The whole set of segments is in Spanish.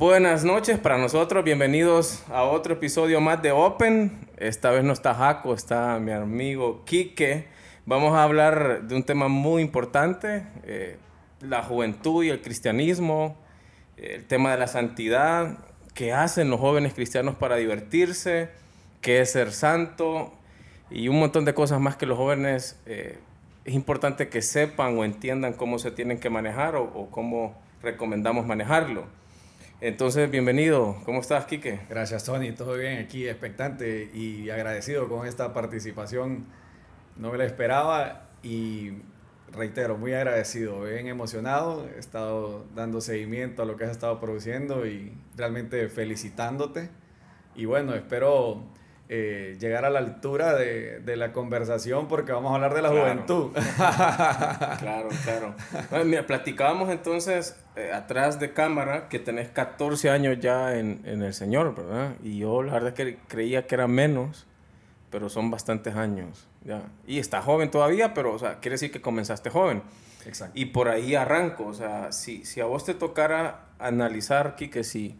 Buenas noches para nosotros, bienvenidos a otro episodio más de Open. Esta vez no está Jaco, está mi amigo Quique. Vamos a hablar de un tema muy importante, eh, la juventud y el cristianismo, el tema de la santidad, qué hacen los jóvenes cristianos para divertirse, qué es ser santo y un montón de cosas más que los jóvenes eh, es importante que sepan o entiendan cómo se tienen que manejar o cómo recomendamos manejarlo. Entonces, bienvenido. ¿Cómo estás, Quique? Gracias, Tony. Todo bien aquí, expectante y agradecido con esta participación. No me la esperaba y reitero, muy agradecido, bien emocionado. He estado dando seguimiento a lo que has estado produciendo y realmente felicitándote. Y bueno, espero eh, llegar a la altura de, de, la conversación porque vamos a hablar de la juventud. claro, claro. Bueno, mira, platicábamos entonces eh, atrás de cámara que tenés 14 años ya en, en, el Señor, ¿verdad? Y yo la verdad es que creía que era menos, pero son bastantes años. ¿ya? Y está joven todavía, pero o sea, quiere decir que comenzaste joven. Exacto. Y por ahí arranco. O sea, si, si a vos te tocara analizar, Kike, si...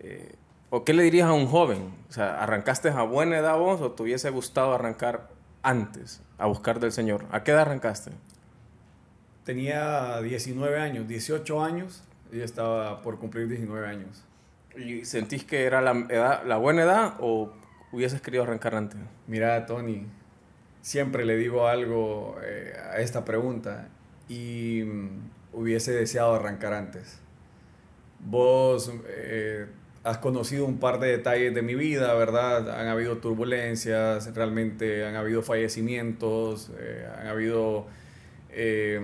Eh, ¿O qué le dirías a un joven? O sea, ¿arrancaste a buena edad vos o te hubiese gustado arrancar antes a buscar del Señor? ¿A qué edad arrancaste? Tenía 19 años, 18 años y estaba por cumplir 19 años. ¿Y sentís que era la, edad, la buena edad o hubieses querido arrancar antes? Mira, Tony, siempre le digo algo eh, a esta pregunta y mm, hubiese deseado arrancar antes. Vos... Eh, has conocido un par de detalles de mi vida, ¿verdad? Han habido turbulencias, realmente han habido fallecimientos, eh, han habido eh,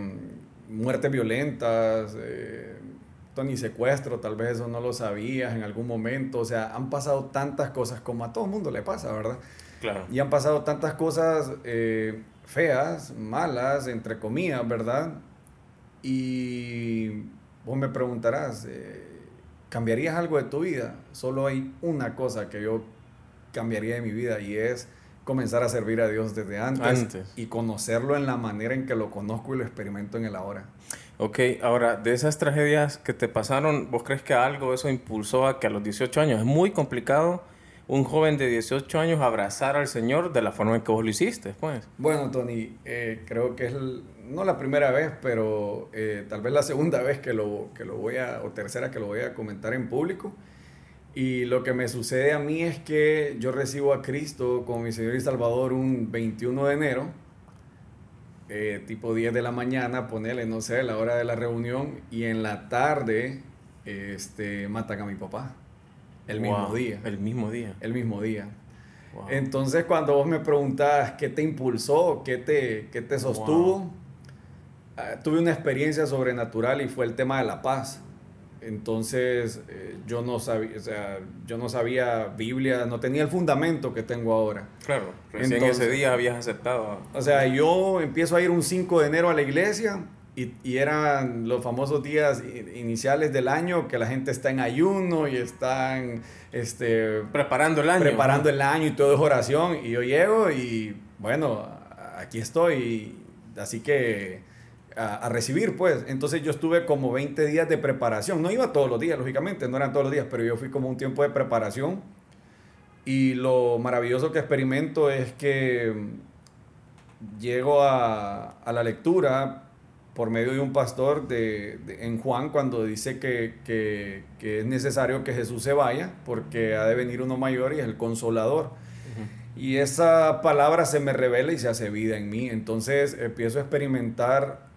muertes violentas, eh, ni secuestro, tal vez eso no lo sabías en algún momento, o sea, han pasado tantas cosas como a todo el mundo le pasa, ¿verdad? Claro. Y han pasado tantas cosas eh, feas, malas, entre comillas, ¿verdad? Y vos me preguntarás, eh, ¿Cambiarías algo de tu vida? Solo hay una cosa que yo cambiaría de mi vida y es comenzar a servir a Dios desde antes, antes, y conocerlo en la manera en que lo conozco y lo experimento en el ahora. Ok, ahora, de esas tragedias que te pasaron, ¿vos crees que algo eso impulsó a que a los 18 años es muy complicado un joven de 18 años abrazar al Señor de la forma en que vos lo hiciste? Pues? Bueno, Tony, eh, creo que es el, no la primera vez, pero eh, tal vez la segunda vez que lo, que lo voy a, o tercera que lo voy a comentar en público. Y lo que me sucede a mí es que yo recibo a Cristo como mi Señor y Salvador un 21 de enero, eh, tipo 10 de la mañana, ponele, no sé, la hora de la reunión, y en la tarde este, matan a mi papá. El Wow, mismo día. El mismo día. El mismo día. Wow. Entonces, cuando vos me preguntás qué te impulsó, qué te, qué te sostuvo, Wow. ah, tuve una experiencia sobrenatural y fue el tema de la paz. Entonces, eh, yo, no sabía, o sea, yo no sabía Biblia, no tenía el fundamento que tengo ahora. Claro, recién Entonces- ese día habías aceptado. O sea, yo empiezo a ir un 5 de enero a la iglesia y, y eran los famosos días iniciales del año que la gente está en ayuno y están este, Preparando el año. preparando el año y todo es oración. Y yo llego y bueno, aquí estoy. Así que a, a recibir, pues. Entonces yo estuve como 20 días de preparación. No iba todos los días, lógicamente, no eran todos los días, pero yo fui como un tiempo de preparación. Y lo maravilloso que experimento es que mm, llego a, a la lectura por medio de un pastor de, de- en Juan cuando dice que, que- que es necesario que Jesús se vaya porque ha de venir uno mayor y es el consolador. Y esa palabra se me revela y se hace vida en mí. Entonces empiezo a experimentar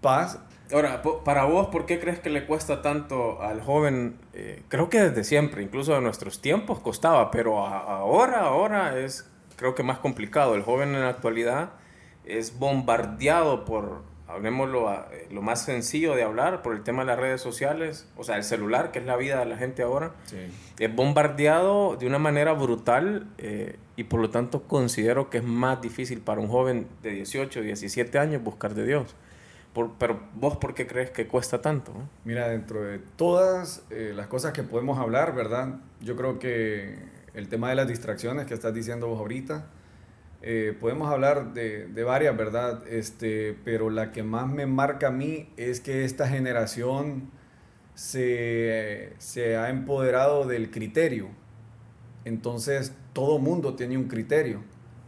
paz. Ahora, para vos, ¿por qué crees que le cuesta tanto al joven? Eh, creo que desde siempre, incluso en nuestros tiempos costaba, pero a- ahora, ahora es creo que más complicado. El joven en la actualidad es bombardeado por, hablemoslo, a- eh, lo más sencillo de hablar, por el tema de las redes sociales, o sea, el celular, que es la vida de la gente ahora. Es bombardeado de una manera brutal eh, y por lo tanto considero que es más difícil para un joven de 18, 17 años buscar de Dios. Por- pero vos, ¿por qué crees que cuesta tanto? no? Mira, dentro de todas eh, las cosas que podemos hablar, ¿verdad? Yo creo que el tema de las distracciones que estás diciendo vos ahorita, eh, podemos hablar de, de varias, ¿verdad? Este, pero la que más me marca a mí es que esta generación se, se ha empoderado del criterio. Entonces, todo mundo tiene un criterio.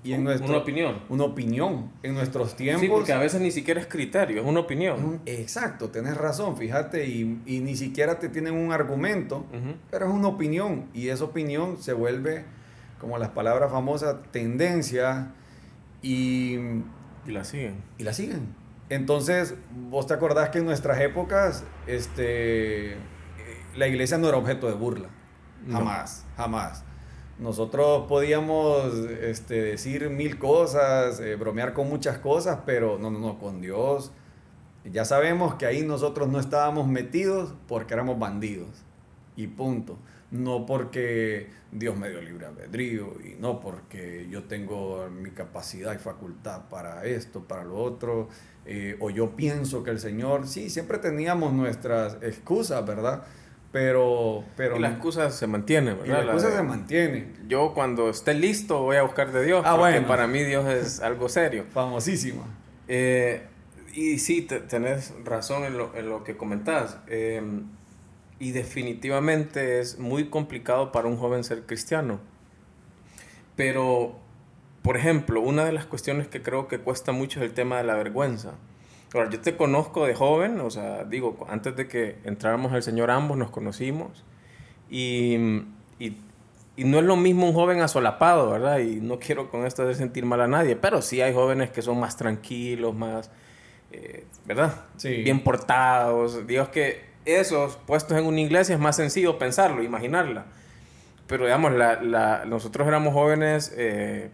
Y en nuestro, una opinión. Una opinión. En nuestros tiempos. Sí, porque a veces ni siquiera es criterio, es una opinión. exacto, tienes razón, fíjate, y, y, ni siquiera te tienen un argumento, pero es una opinión. Y esa opinión se vuelve, como las palabras famosas, tendencia y. Y la siguen. Y la siguen. Entonces, vos te acordás que en nuestras épocas, este, la iglesia no era objeto de burla. Jamás, jamás. Nosotros podíamos este, decir mil cosas, eh, bromear con muchas cosas, pero no, no, no, con Dios. Ya sabemos que ahí nosotros no estábamos metidos porque éramos bandidos. Y punto. No porque Dios me dio libre albedrío y no porque yo tengo mi capacidad y facultad para esto, para lo otro. Eh, o yo pienso que el Señor, sí, siempre teníamos nuestras excusas, ¿verdad? Pero, pero... Y la excusa se mantiene, ¿verdad? Y la excusa se mantiene. Yo cuando esté listo voy a buscar de Dios, ah, porque bueno. para mí Dios es algo serio. Famosísimo. Eh, y sí, tenés razón en lo, en lo que comentás. Em, y definitivamente es muy complicado para un joven ser cristiano. Pero, por ejemplo, una de las cuestiones que creo que cuesta mucho es el tema de la vergüenza. Ahora, yo te conozco de joven, o sea, digo, antes de que entráramos al Señor ambos nos conocimos y, y, y, no es lo mismo un joven asolapado, ¿verdad? Y no quiero con esto hacer sentir mal a nadie, pero sí hay jóvenes que son más tranquilos, más, eh, ¿verdad? Sí. Bien portados. Dios que esos puestos en una iglesia es más sencillo pensarlo, imaginarla. Pero digamos, la, la, nosotros éramos jóvenes... Eh,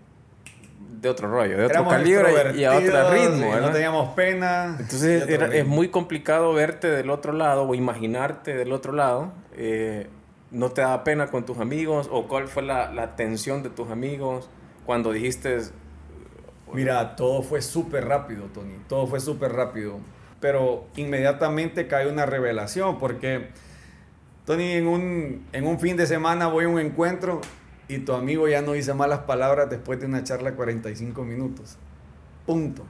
de otro rollo, de otro calibre y a otro ritmo. No teníamos pena. Entonces es muy complicado verte del otro lado o imaginarte del otro lado. Eh, ¿No te da pena con tus amigos? ¿O cuál fue la, la tensión de tus amigos cuando dijiste... Mira, todo fue súper rápido, Tony. Todo fue súper rápido. Pero inmediatamente cae una revelación porque, Tony, en un, en un fin de semana voy a un encuentro y tu amigo ya no dice malas palabras después de una charla de 45 minutos. Punto.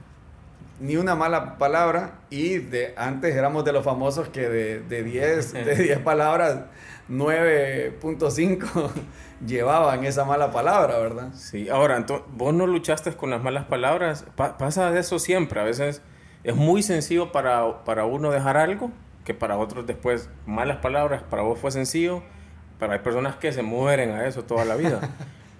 Ni una mala palabra y de antes éramos de los famosos que de, de 10, de 10 palabras 9.5 llevaban esa mala palabra, ¿verdad? Sí, ahora, entonces, vos no luchaste con las malas palabras, pasa de eso siempre, a veces es muy sencillo para, para uno dejar algo, que para otros después malas palabras, para vos fue sencillo, pero hay personas que se mueren a eso toda la vida.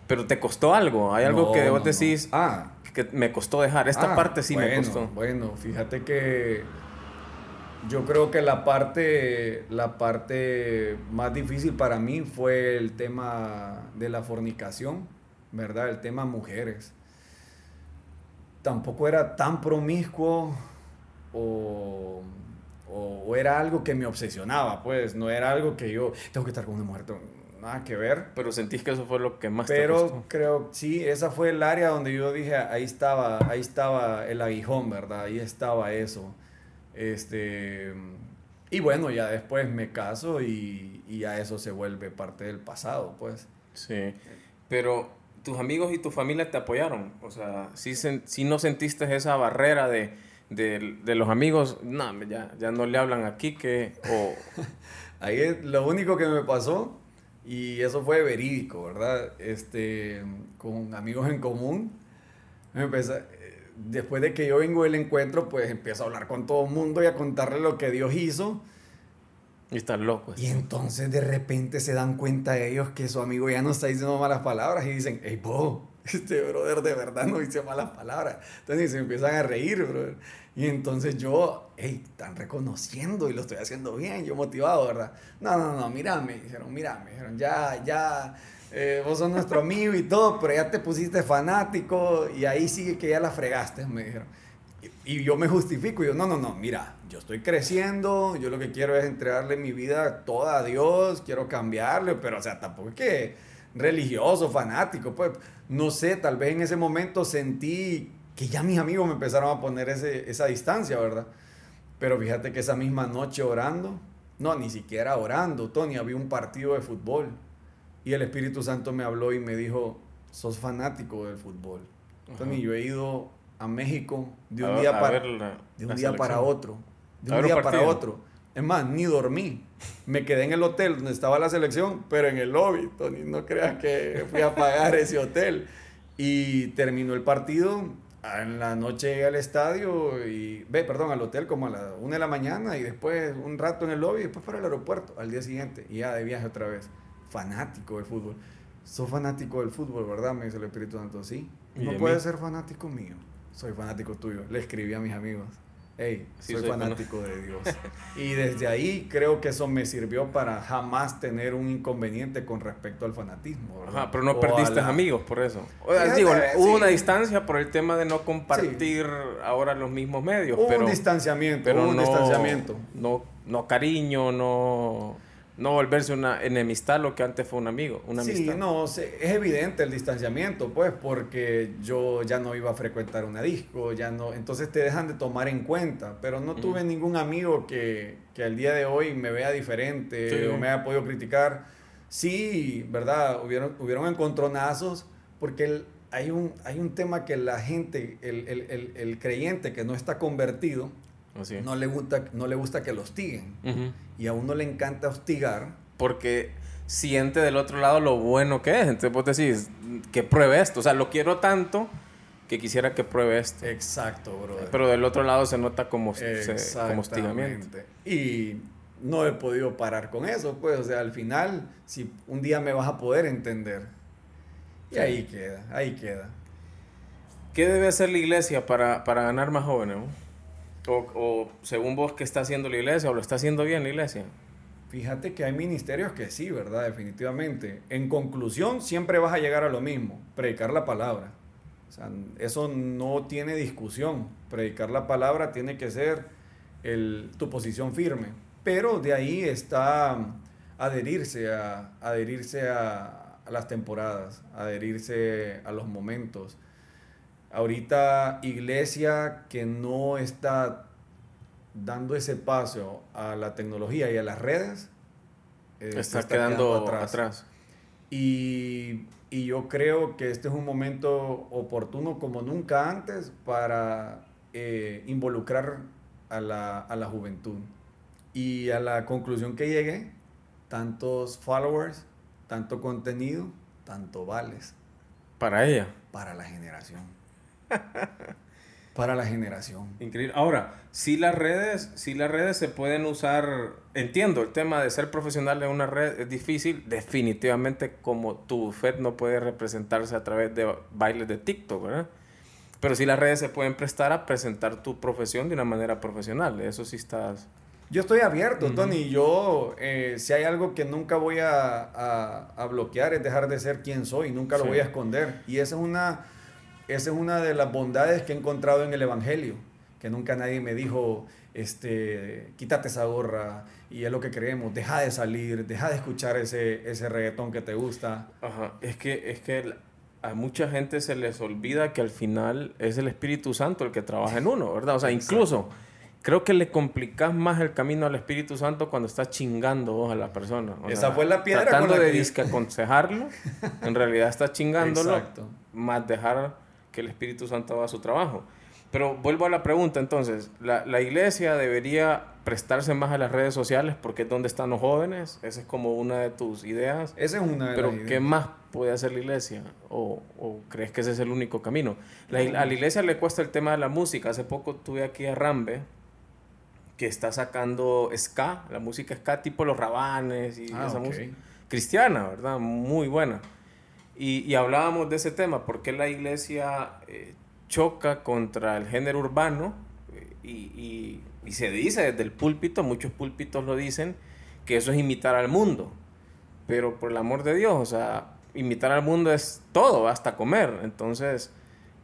Pero te costó algo. Hay algo que vos decís, ah, que me costó dejar. Esta ah, parte sí me costó. Bueno, fíjate que yo creo que la parte, la parte más difícil para mí fue el tema de la fornicación, ¿verdad? El tema mujeres. Tampoco era tan promiscuo o o, era algo que me obsesionaba, pues no era algo que yo tengo que estar con una mujer, nada que ver. Pero sentís que eso fue lo que más Pero te costó. creo, sí, esa fue el área donde yo dije, ahí estaba, ahí estaba el aguijón, ¿verdad? Ahí estaba eso. Este, y bueno, ya después me caso y, y ya eso se vuelve parte del pasado, pues. Sí, pero tus amigos y tu familia te apoyaron, o sea, sí, sí no sentiste esa barrera de de, de los amigos, no, ya, ya no le hablan aquí que... O... Ahí es lo único que me pasó, y eso fue verídico, ¿verdad? Este, con amigos en común, empecé, después de que yo vengo del encuentro, pues empiezo a hablar con todo el mundo y a contarle lo que Dios hizo. Y están locos. Y entonces de repente se dan cuenta ellos que su amigo ya no está diciendo malas palabras y dicen, hey, bo, este brother de verdad no dice malas palabras. Entonces se empiezan a reír, brother. Y entonces yo, hey, están reconociendo y lo estoy haciendo bien, yo motivado, ¿verdad? No, no, no, mírame, dijeron, mírame, dijeron, ya, ya, eh, vos sos nuestro amigo y todo, pero ya te pusiste fanático y ahí sigue que ya la fregaste, me dijeron. Y, y yo me justifico, y yo, no, no, no, mira, yo estoy creciendo, yo lo que quiero es entregarle mi vida toda a Dios, quiero cambiarle, pero o sea, tampoco es que religioso, fanático, pues no sé, tal vez en ese momento sentí que ya mis amigos me empezaron a poner ese, esa distancia, ¿verdad? Pero fíjate que esa misma noche orando, no, ni siquiera orando, Tony, había un partido de fútbol y el Espíritu Santo me habló y me dijo, sos fanático del fútbol. Tony, yo he ido a México de un día, para, de un día para otro, de un día para otro. Es más, ni dormí. Me quedé en el hotel donde estaba la selección, pero en el lobby, Tony. No creas que fui a pagar ese hotel. Y terminó el partido. En la noche llegué al estadio y, ve, perdón, al hotel como a la una de la mañana y después un rato en el lobby y después para el aeropuerto al día siguiente y ya de viaje otra vez. Fanático del fútbol. Soy fanático del fútbol, ¿verdad? Me dice el Espíritu Santo. Sí. No puedes ser fanático mío. Soy fanático tuyo. Le escribí a mis amigos hey, soy, fanático de Dios. y desde ahí creo que eso me sirvió para jamás tener un inconveniente con respecto al fanatismo. Ajá, pero no perdiste amigos por eso. digo, hubo una distancia por el tema de no compartir ahora los mismos medios. Hubo un distanciamiento, pero hubo un distanciamiento. No, no cariño, no no volverse una enemistad lo que antes fue un amigo, una sí, no, es evidente el distanciamiento, pues, porque yo ya no iba a frecuentar una disco, ya no, entonces te dejan de tomar en cuenta, pero no tuve ningún amigo que, que al día de hoy me vea diferente o me haya podido criticar. Sí, ¿verdad? Hubieron, hubieron encontronazos, porque hay, un, hay un tema que la gente, el, el, el, el creyente que no está convertido, no, le gusta, no le gusta que lo hostiguen. Y a uno le encanta hostigar. Porque siente del otro lado lo bueno que es. Entonces vos decís, que pruebe esto. O sea, lo quiero tanto que quisiera que pruebe esto. Exacto, brother. Pero del otro lado se nota como, como hostigamiento. Y no he podido parar con eso, pues. O sea, al final, si un día me vas a poder entender. Y ahí queda, ahí queda. ¿Qué debe hacer la iglesia para, para ganar más jóvenes? O, según vos, ¿qué está haciendo la iglesia o lo está haciendo bien la iglesia? Fíjate que hay ministerios que sí, ¿verdad? Definitivamente. En conclusión, siempre vas a llegar a lo mismo, predicar la palabra. Eso no tiene discusión. Predicar la palabra tiene que ser tu posición firme. Pero de ahí está adherirse a, adherirse a las temporadas, adherirse a los momentos, ahorita iglesia que no está dando ese paso a la tecnología y a las redes, eh, está, quedando, atrás. Y, y, yo creo que este es un momento oportuno como nunca antes para eh, involucrar a la, a la juventud. Y a la conclusión que llegué, tantos followers, tanto contenido, tanto vales. Para ella. Para la generación. Para la generación. Increíble. Ahora, si las redes, si las redes se pueden usar, entiendo, el tema de ser profesional en una red es difícil, definitivamente como tu fe no puede representarse a través de bailes de TikTok, ¿verdad? Pero si las redes se pueden prestar a presentar tu profesión de una manera profesional, eso sí estás... Yo estoy abierto, Tony. Yo, eh, si hay algo que nunca voy a, a, bloquear, es dejar de ser quien soy, nunca lo voy a esconder. Y esa es una esa es una de las bondades que he encontrado en el Evangelio, que nunca nadie me dijo, este, quítate esa gorra y es lo que creemos, deja de salir, deja de escuchar ese, ese reggaetón que te gusta. Ajá, es que, es que a mucha gente se les olvida que al final es el Espíritu Santo el que trabaja en uno, ¿verdad? O sea, incluso creo que le complicas más el camino al Espíritu Santo cuando estás chingando a la persona. Esa fue la piedra. Tratando de disque aconsejarlo, en realidad estás chingándolo, Exacto. más dejar que el Espíritu Santo haga su trabajo. Pero vuelvo a la pregunta entonces, ¿la, ¿la, iglesia debería prestarse más a las redes sociales porque es donde están los jóvenes? Esa es como una de tus ideas. Esa es una de Pero ¿qué más puede hacer la iglesia? ¿O, o crees que ese es el único camino? La, a la iglesia le cuesta el tema de la música. Hace poco tuve aquí a Rambe, que está sacando ska, la música ska tipo los rabanes y ah, esa música. Cristiana, ¿verdad? Muy buena. Y, hablábamos de ese tema, porque la iglesia eh, choca contra el género urbano eh, y, y, se dice desde el púlpito, muchos púlpitos lo dicen, que eso es imitar al mundo. Pero por el amor de Dios, o sea, imitar al mundo es todo, hasta comer. Entonces,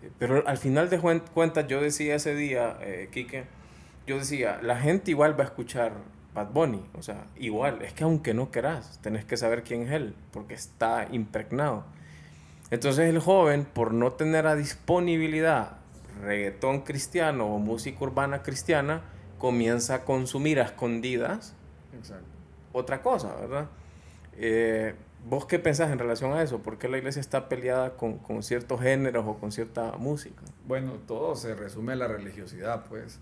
eh, pero al final de cuentas, yo decía ese día, eh, yo decía, la gente igual va a escuchar Bad Bunny, o sea, igual, es que aunque no querás, tenés que saber quién es él, porque está impregnado. Entonces el joven, por no tener a disponibilidad reggaetón cristiano o música urbana cristiana, comienza a consumir a escondidas otra cosa, ¿verdad? Eh, ¿Vos qué pensás en relación a eso? ¿Por qué la iglesia está peleada con, con, ciertos géneros o con cierta música? Bueno, todo se resume a la religiosidad, pues.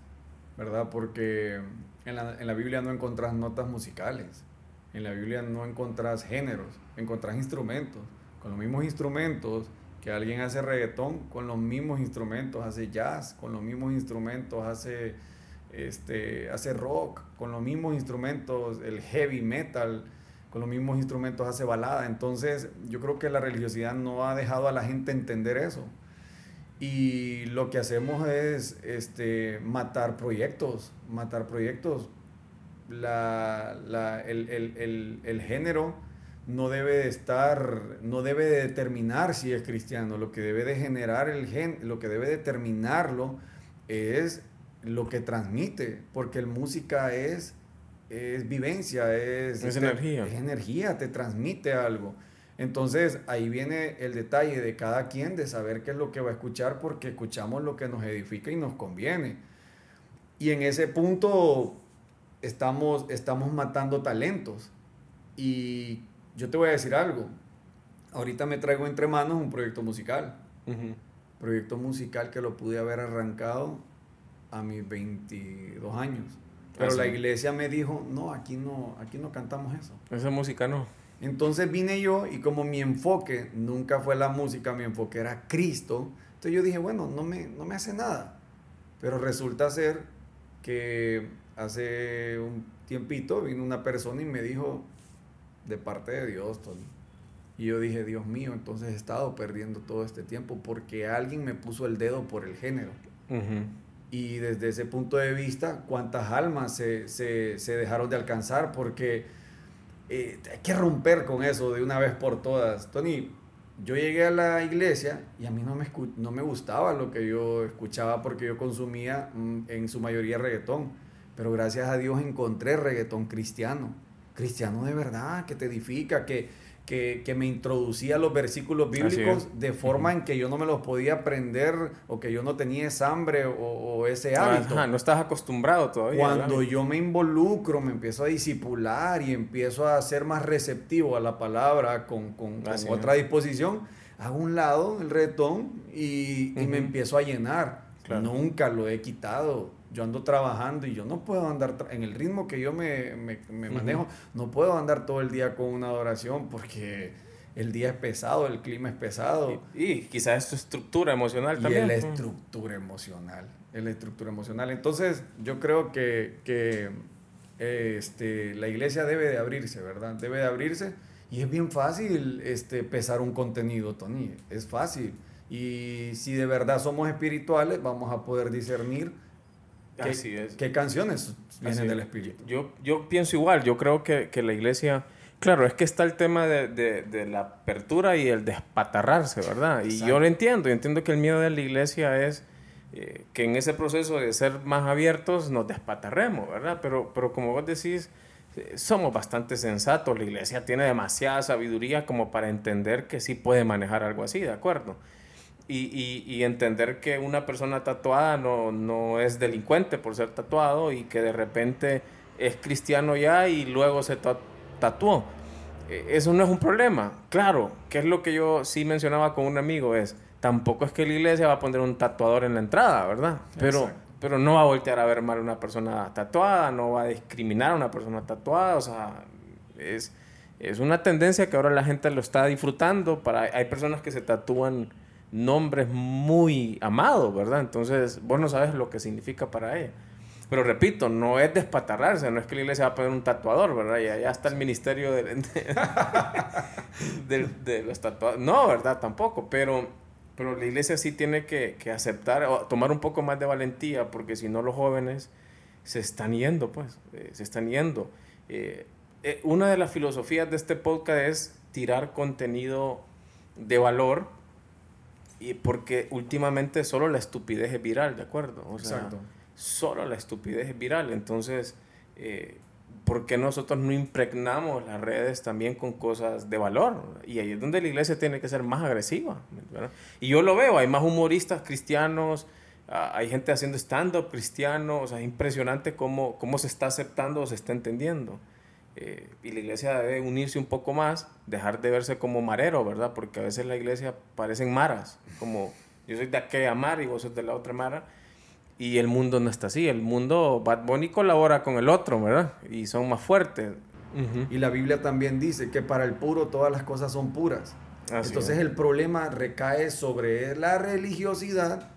¿verdad? Porque en la, en la Biblia no encontrás notas musicales, en la Biblia no encontrás géneros, encontrás instrumentos. Con los mismos instrumentos que alguien hace reggaetón, con los mismos instrumentos hace jazz, con los mismos instrumentos hace, este, hace rock, con los mismos instrumentos el heavy metal, con los mismos instrumentos hace balada. Entonces yo creo que la religiosidad no ha dejado a la gente entender eso. Y lo que hacemos es este, matar proyectos, matar proyectos. La, la, el, el, el, el, género no debe de estar, no debe de determinar si es cristiano. Lo que debe de generar el gen, lo que debe determinarlo es lo que transmite, porque el música es, es vivencia, es, es energía. Es energía, te transmite algo. Entonces ahí viene el detalle de cada quien de saber qué es lo que va a escuchar porque escuchamos lo que nos edifica y nos conviene. Y en ese punto estamos, estamos matando talentos. Y yo te voy a decir algo. Ahorita me traigo entre manos un proyecto musical. Proyecto musical que lo pude haber arrancado a mis 22 años. Pero ah, la iglesia me dijo, no, aquí no, aquí no cantamos eso. Esa música no. Entonces vine yo y como mi enfoque nunca fue la música, mi enfoque era Cristo, entonces yo dije, bueno, no me, no me hace nada. Pero resulta ser que hace un tiempito vino una persona y me dijo, de parte de Dios, Tony. Y yo dije, Dios mío, entonces he estado perdiendo todo este tiempo porque alguien me puso el dedo por el género. Y desde ese punto de vista, ¿cuántas almas se, se, se dejaron de alcanzar? Porque eh, hay que romper con eso de una vez por todas. Tony, yo llegué a la iglesia y a mí no me, no me gustaba lo que yo escuchaba porque yo consumía mm, en su mayoría reggaetón. Pero gracias a Dios encontré reggaetón cristiano. Cristiano de verdad, que te edifica, que, que, me introducía los versículos bíblicos de forma en que yo no me los podía aprender o que yo no tenía esa hambre o, ese hábito. no estás acostumbrado todavía. Cuando yo me involucro, me empiezo a disipular y empiezo a ser más receptivo a la palabra con, con, otra disposición, hago un lado el retón y, y me empiezo a llenar. Nunca lo he quitado yo ando trabajando y yo no puedo andar en el ritmo que yo me, me, manejo, no puedo andar todo el día con una adoración porque el día es pesado, el clima es pesado. Y, quizás es tu estructura emocional también. Y la estructura emocional, la estructura emocional. Entonces yo creo que, que este, la iglesia debe de abrirse, ¿verdad? Debe de abrirse. Y es bien fácil este, pesar un contenido, Tony. Es fácil. Y si de verdad somos espirituales, vamos a poder discernir ¿Qué, ¿Qué canciones vienen del Espíritu? Yo, yo pienso igual, yo creo que, que la iglesia, claro, es que está el tema de, de, de la apertura y el despatarrarse, ¿verdad? Y yo lo entiendo, yo entiendo que el miedo de la iglesia es eh, que en ese proceso de ser más abiertos nos despatarremos, ¿verdad? Pero, pero como vos decís, eh, somos bastante sensatos, la iglesia tiene demasiada sabiduría como para entender que sí puede manejar algo así, ¿de acuerdo? Y, y, entender que una persona tatuada no, no, es delincuente por ser tatuado y que de repente es cristiano ya y luego se tatuó. E, eso no es un problema. Claro, que es lo que yo sí mencionaba con un amigo, es, tampoco es que la iglesia va a poner un tatuador en la entrada, ¿verdad? Pero, pero no va a voltear a ver mal a una persona tatuada, no va a discriminar a una persona tatuada, o sea, es, es una tendencia que ahora la gente lo está disfrutando. Para, hay personas que se tatúan nombres muy amados, ¿verdad? Entonces, vos no sabes lo que significa para ella. Pero repito, no es despatarrarse, no es que la iglesia va a poner un tatuador, ¿verdad? Y allá está el ministerio de, de, los tatuadores. No, ¿verdad? Tampoco, pero, pero la iglesia sí tiene que, que aceptar o tomar un poco más de valentía, porque si no los jóvenes se están yendo, pues, eh, se están yendo. Eh, eh, una de las filosofías de este podcast es tirar contenido de valor y porque últimamente solo la estupidez es viral, ¿de acuerdo? O sea, Exacto. Solo la estupidez es viral. Entonces, eh, ¿por qué nosotros no impregnamos las redes también con cosas de valor? Y ahí es donde la iglesia tiene que ser más agresiva. Y yo lo veo, hay más humoristas cristianos, ah, hay gente haciendo stand-up cristiano, o sea, es impresionante cómo, cómo se está aceptando o se está entendiendo. Eh, y la iglesia debe unirse un poco más, dejar de verse como marero, ¿verdad? Porque a veces la iglesia parecen maras, como yo soy de aquella mar y vos sos de la otra mara. Y el mundo no está así. El mundo, Bad Bunny colabora con el otro, ¿verdad? Y son más fuertes. Y la Biblia también dice que para el puro todas las cosas son puras. Entonces el problema recae sobre la religiosidad.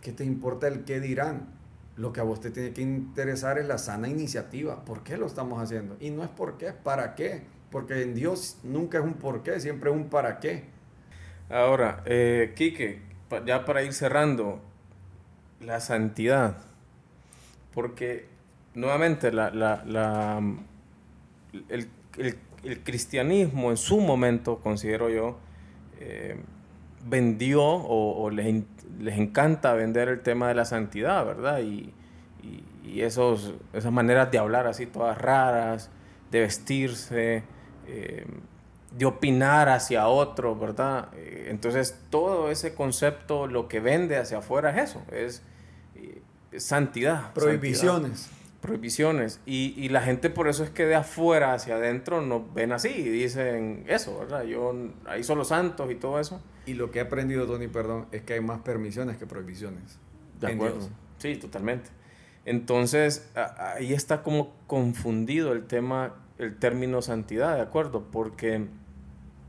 ¿Qué te importa el qué dirán? Lo que a vos te tiene que interesar es la sana iniciativa. ¿Por qué lo estamos haciendo? Y no es por qué, es para qué. Porque en Dios nunca es un por qué, siempre es un para qué. Ahora, eh, Quique, ya para ir cerrando, la santidad. Porque nuevamente la, la, el, el, cristianismo en su momento, considero yo, eh, vendió o, les, les, encanta vender el tema de la santidad, ¿verdad? Y, y, esos, esas maneras de hablar así todas raras, de vestirse, eh, de opinar hacia otro, ¿verdad? Eh, entonces todo ese concepto lo que vende hacia afuera es eso, es, santidad. Prohibiciones prohibiciones. Y, y, la gente por eso es que de afuera hacia adentro nos ven así y dicen eso, ¿verdad? Yo, ahí son los santos y todo eso. Y lo que he aprendido, Tony, perdón, es que hay más permisiones que prohibiciones. De acuerdo. Sí, totalmente. Entonces, ahí está como confundido el tema, el término santidad, ¿de acuerdo? Porque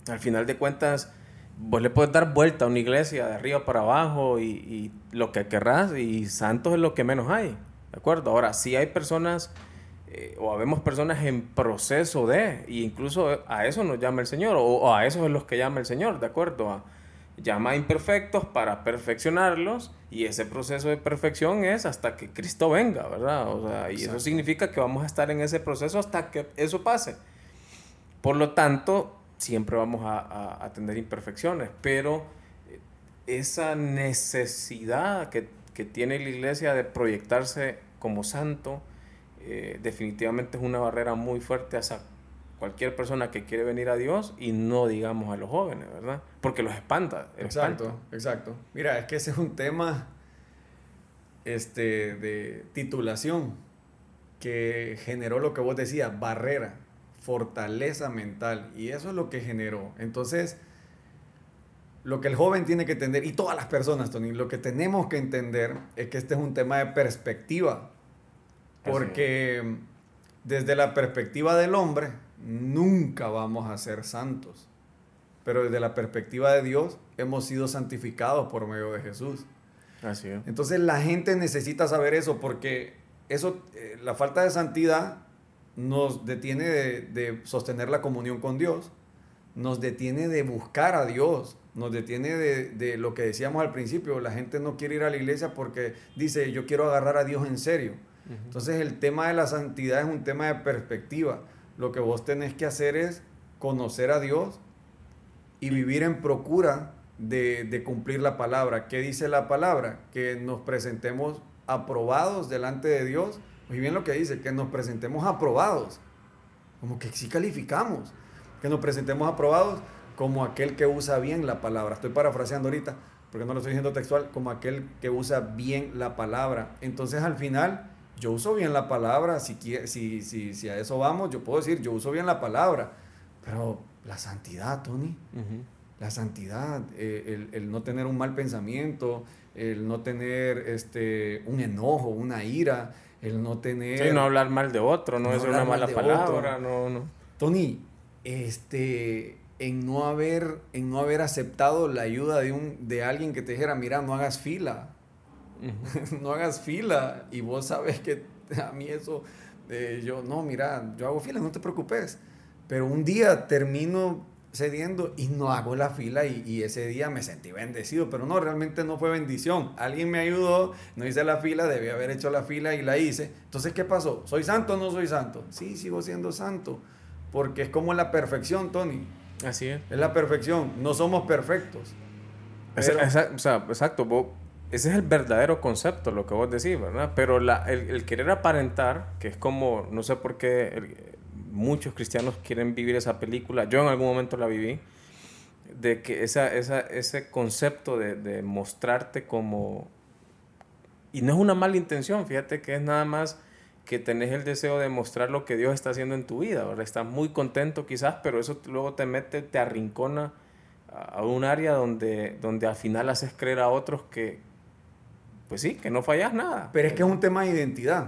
al final de cuentas, vos le puedes dar vuelta a una iglesia de arriba para abajo y, y lo que querrás, y santos es lo que menos hay. ¿De acuerdo? Ahora, si hay personas eh, o habemos personas en proceso de, e incluso a eso nos llama el Señor, o, a eso es los que llama el Señor, ¿de acuerdo? A, llama a imperfectos para perfeccionarlos y ese proceso de perfección es hasta que Cristo venga, ¿verdad? O sea, y eso significa que vamos a estar en ese proceso hasta que eso pase. Por lo tanto, siempre vamos a, a tener imperfecciones, pero esa necesidad que, que tiene la iglesia de proyectarse como santo, eh, definitivamente es una barrera muy fuerte hacia cualquier persona que quiere venir a Dios y no digamos a los jóvenes, ¿verdad? Porque los espanta. exacto, exacto. Mira, es que ese es un tema este, de titulación que generó lo que vos decías, barrera, fortaleza mental, y eso es lo que generó. Entonces, lo que el joven tiene que entender, y todas las personas, Tony, lo que tenemos que entender es que este es un tema de perspectiva. Porque desde la perspectiva del hombre, nunca vamos a ser santos. Pero desde la perspectiva de Dios, hemos sido santificados por medio de Jesús. Así es. Entonces la gente necesita saber eso porque eso, eh, la falta de santidad nos detiene de, de, sostener la comunión con Dios, nos detiene de buscar a Dios, nos detiene de, de, lo que decíamos al principio. La gente no quiere ir a la iglesia porque dice, yo quiero agarrar a Dios en serio. Entonces el tema de la santidad es un tema de perspectiva. Lo que vos tenés que hacer es conocer a Dios y vivir en procura de, cumplir la palabra. ¿Qué dice la palabra? Que nos presentemos aprobados delante de Dios. Muy bien lo que dice, que nos presentemos aprobados. Como que sí calificamos. Que nos presentemos aprobados como aquel que usa bien la palabra. Estoy parafraseando ahorita, porque no lo estoy diciendo textual, como aquel que usa bien la palabra. Entonces al final yo uso bien la palabra, si, si, si, si a eso vamos, yo puedo decir, yo uso bien la palabra, pero la santidad, Tony, la santidad, eh, el, no tener un mal pensamiento, el no tener este, un enojo, una ira, el no tener... Sí, no hablar mal de otro, no, es una mala palabra, no, no. Tony, este, en no haber, en no haber aceptado la ayuda de, un, de alguien que te dijera, mira, no hagas fila, no hagas fila. Y vos sabes que a mí eso, eh, yo, no, mira, yo hago fila, no te preocupes. Pero un día termino cediendo y no hago la fila y, ese día me sentí bendecido, pero no, realmente no fue bendición. Alguien me ayudó, no hice la fila, debí haber hecho la fila y la hice. Entonces, ¿qué pasó? ¿Soy santo o no soy santo? Sí, sigo siendo santo, porque es como la perfección, Tony. Así es. Es la perfección, no somos perfectos. exacto, vos ese es el verdadero concepto, lo que vos decís, ¿verdad? Pero la, el, querer aparentar, que es como, no sé por qué muchos cristianos quieren vivir esa película, yo en algún momento la viví, de que esa, esa, ese concepto de, de mostrarte como... Y no es una mala intención, fíjate que es nada más que tenés el deseo de mostrar lo que Dios está haciendo en tu vida, ¿verdad? Estás muy contento quizás, pero eso luego te mete, te arrincona a un área donde, donde al final haces creer a otros que, pues sí, que no fallas nada. Pero es que es un tema de identidad.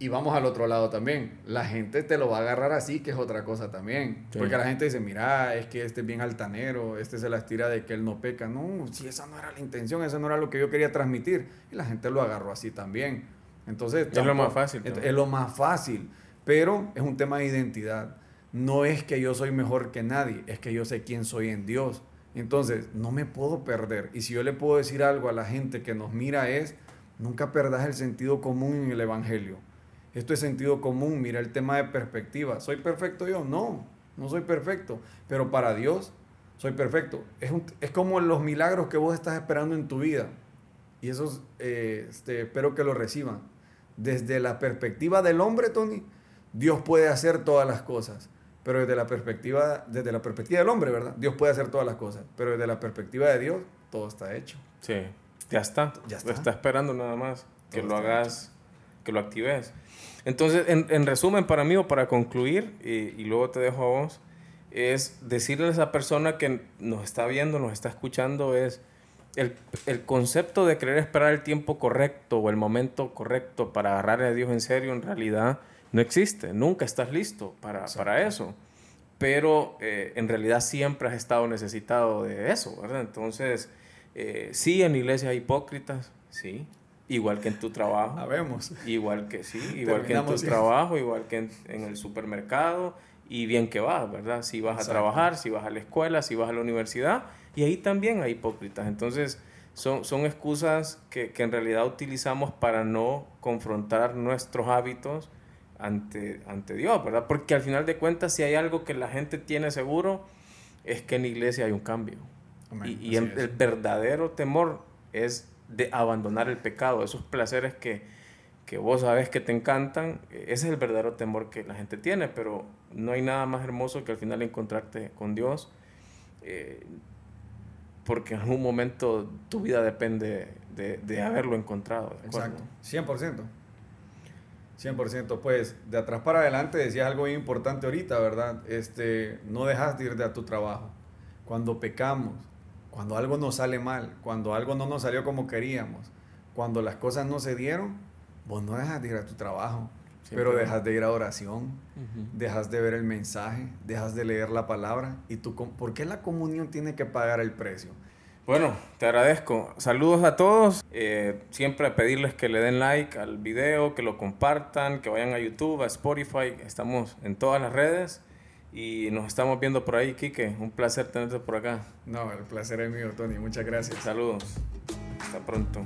Y vamos al otro lado también. La gente te lo va a agarrar así, que es otra cosa también. Porque la gente dice, mira, es que este es bien altanero, este se la estira de que él no peca. No, si esa no era la intención, eso no era lo que yo quería transmitir. Y la gente lo agarró así también. Entonces, es lo más fácil. Es, lo más fácil. Pero es un tema de identidad. No es que yo soy mejor que nadie, es que yo sé quién soy en Dios. Entonces, no me puedo perder. Y si yo le puedo decir algo a la gente que nos mira es, nunca perdas el sentido común en el Evangelio esto es sentido común, mira el tema de perspectiva. ¿Soy perfecto yo? No, no soy perfecto, pero para Dios soy perfecto. Es, es como los milagros que vos estás esperando en tu vida. Y eso eh, este, espero que lo reciban. Desde la perspectiva del hombre, Tony, Dios puede hacer todas las cosas. Pero desde la perspectiva, desde la perspectiva del hombre, ¿verdad? Dios puede hacer todas las cosas. Pero desde la perspectiva de Dios, todo está hecho. Sí, ya está. Ya está. está esperando nada más que lo hagas, que lo actives. Entonces, en, resumen, para mí o para concluir, y, luego te dejo a vos, es decirle a esa persona que nos está viendo, nos está escuchando, es el, concepto de querer esperar el tiempo correcto o el momento correcto para agarrar a Dios en serio, en realidad no existe. Nunca estás listo para, para eso. Pero eh, en realidad siempre has estado necesitado de eso, ¿verdad? Entonces, eh, sí, en iglesia hay hipócritas, sí, Igual que en tu trabajo. Habemos. Igual que sí, igual que en tu trabajo, igual que en, el supermercado. Y bien que vas, ¿verdad? Si vas a trabajar, si vas a la escuela, si vas a la universidad. Y ahí también hay hipócritas. Entonces, son, son excusas que, que en realidad utilizamos para no confrontar nuestros hábitos ante, ante Dios, ¿verdad? Porque al final de cuentas, si hay algo que la gente tiene seguro, es que en la iglesia hay un cambio. Y, y el verdadero temor es de abandonar el pecado, esos placeres que, que vos sabes que te encantan, ese es el verdadero temor que la gente tiene, pero no hay nada más hermoso que al final encontrarte con Dios, eh, porque en algún momento tu vida depende de, haberlo encontrado. Exacto, 100%. 100%, pues de atrás para adelante decías algo muy importante ahorita, ¿verdad? Este, no dejas de ir de a tu trabajo. Cuando pecamos, cuando algo nos sale mal, cuando algo no nos salió como queríamos, cuando las cosas no se dieron, vos no dejas de ir a tu trabajo, pero dejas de ir a oración, dejas de ver el mensaje, dejas de leer la palabra. ¿Y tú, por qué la comunión tiene que pagar el precio? Bueno, te agradezco. Saludos a todos. Eh, siempre pedirles que le den like al video, que lo compartan, que vayan a YouTube, a Spotify. Estamos en todas las redes. Y nos estamos viendo por ahí, Quique. Un placer tenerte por acá. No, el placer es mío, Tony. Muchas gracias. Saludos. Hasta pronto.